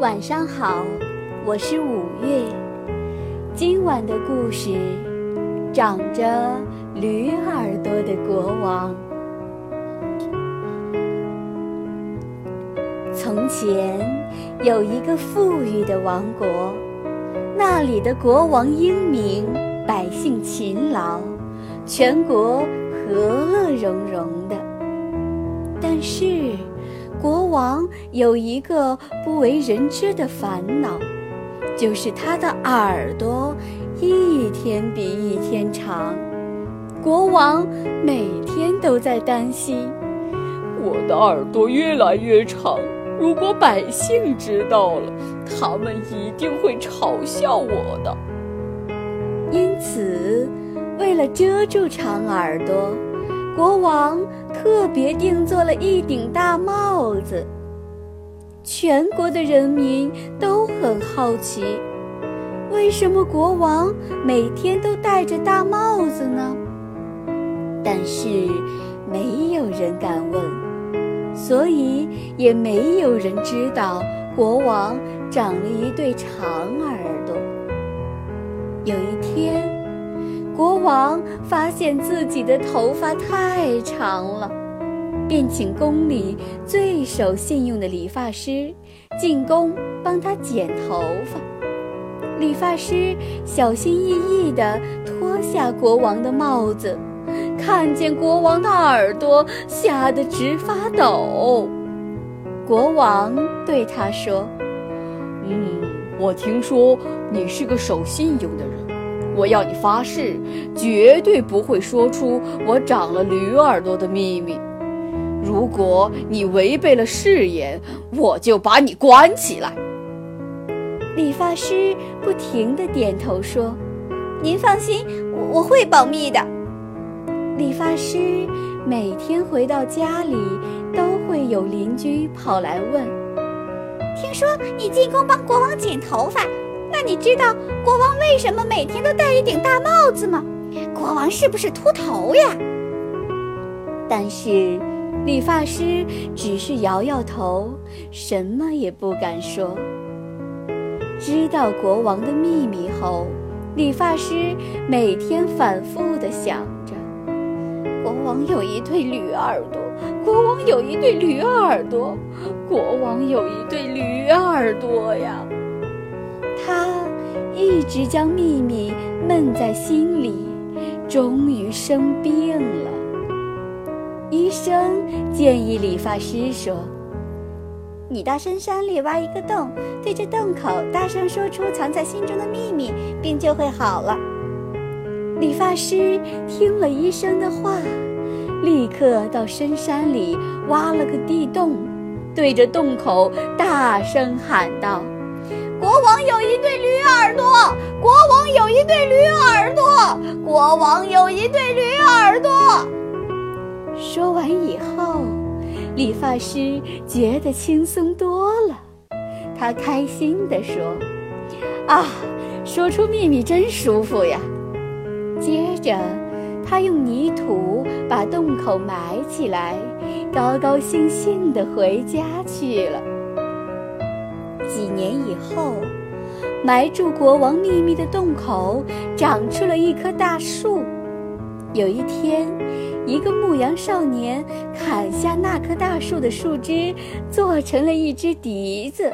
晚上好，我是五月。今晚的故事，长着驴耳朵的国王。从前有一个富裕的王国，那里的国王英明，百姓勤劳，全国和乐融融的。但是，国王有一个不为人知的烦恼，就是他的耳朵一天比一天长。国王每天都在担心，我的耳朵越来越长，如果百姓知道了，他们一定会嘲笑我的。因此，为了遮住长耳朵，国王特别定做了一顶大帽子。全国的人民都很好奇，为什么国王每天都戴着大帽子呢？但是没有人敢问，所以也没有人知道国王长了一对长耳朵。有一天。国王发现自己的头发太长了，便请宫里最守信用的理发师进宫帮他剪头发。理发师小心翼翼地脱下国王的帽子，看见国王的耳朵，吓得直发抖。国王对他说：“嗯，我听说你是个守信用的人。”我要你发誓，绝对不会说出我长了驴耳朵的秘密。如果你违背了誓言，我就把你关起来。理发师不停地点头说：“您放心，我会保密的。”理发师每天回到家里，都会有邻居跑来问：“听说你进宫帮国王剪头发？”那你知道国王为什么每天都戴一顶大帽子吗？国王是不是秃头呀？但是理发师只是摇摇头，什么也不敢说。知道国王的秘密后，理发师每天反复地想着：国王有一对驴耳朵，国王有一对驴耳朵，国王有一对驴耳朵呀。他一直将秘密闷在心里，终于生病了。医生建议理发师说：“你到深山里挖一个洞，对着洞口大声说出藏在心中的秘密，病就会好了。”理发师听了医生的话，立刻到深山里挖了个地洞，对着洞口大声喊道。国王有一对驴耳朵，国王有一对驴耳朵，国王有一对驴耳朵。说完以后，理发师觉得轻松多了，他开心地说：“啊，说出秘密真舒服呀！”接着，他用泥土把洞口埋起来，高高兴兴地回家去了。几年以后，埋住国王秘密的洞口长出了一棵大树。有一天，一个牧羊少年砍下那棵大树的树枝，做成了一只笛子。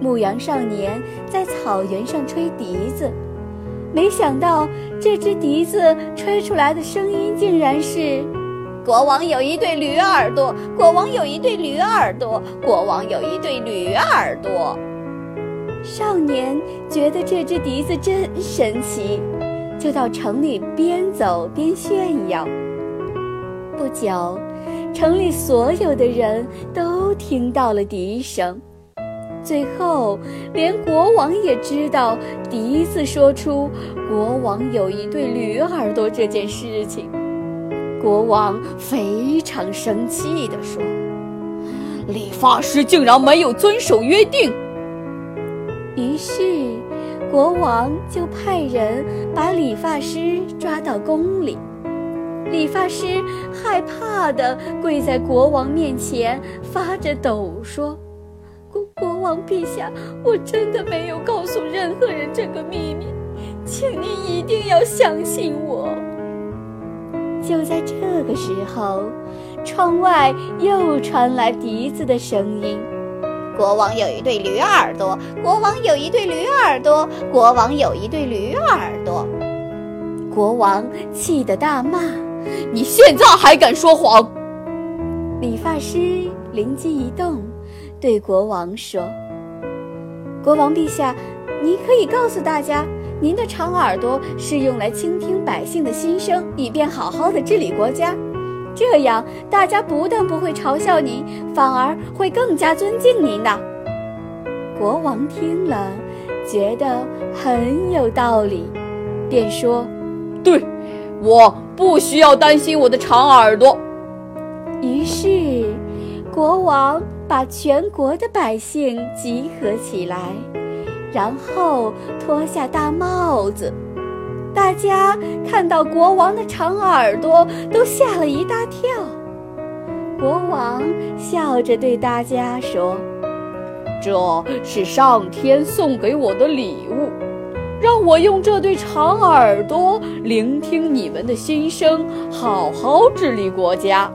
牧羊少年在草原上吹笛子，没想到这只笛子吹出来的声音竟然是。国王有一对驴耳朵，国王有一对驴耳朵，国王有一对驴耳朵。少年觉得这只笛子真神奇，就到城里边走边炫耀。不久，城里所有的人都听到了笛声，最后连国王也知道笛子说出国王有一对驴耳朵这件事情。国王非常生气地说：“理发师竟然没有遵守约定。”于是，国王就派人把理发师抓到宫里。理发师害怕的跪在国王面前，发着抖说：“国国王陛下，我真的没有告诉任何人这个秘密，请您一定要相信我。就在这个时候，窗外又传来笛子的声音：“国王有一对驴耳朵，国王有一对驴耳朵，国王有一对驴耳朵。”国王气得大骂：“你现在还敢说谎！”理发师灵机一动，对国王说：“国王陛下，您可以告诉大家，您的长耳朵是用来倾听百姓的心声，以便好好的治理国家。这样，大家不但不会嘲笑您，反而会更加尊敬您呢。”国王听了，觉得很有道理，便说。对，我不需要担心我的长耳朵。于是，国王把全国的百姓集合起来，然后脱下大帽子。大家看到国王的长耳朵，都吓了一大跳。国王笑着对大家说：“这是上天送给我的礼物。”让我用这对长耳朵聆听你们的心声，好好治理国家。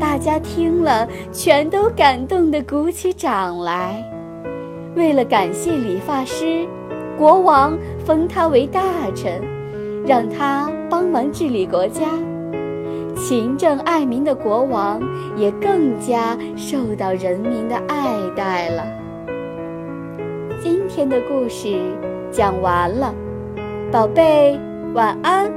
大家听了，全都感动地鼓起掌来。为了感谢理发师，国王封他为大臣，让他帮忙治理国家。勤政爱民的国王也更加受到人民的爱戴了。今天的故事。讲完了，宝贝，晚安。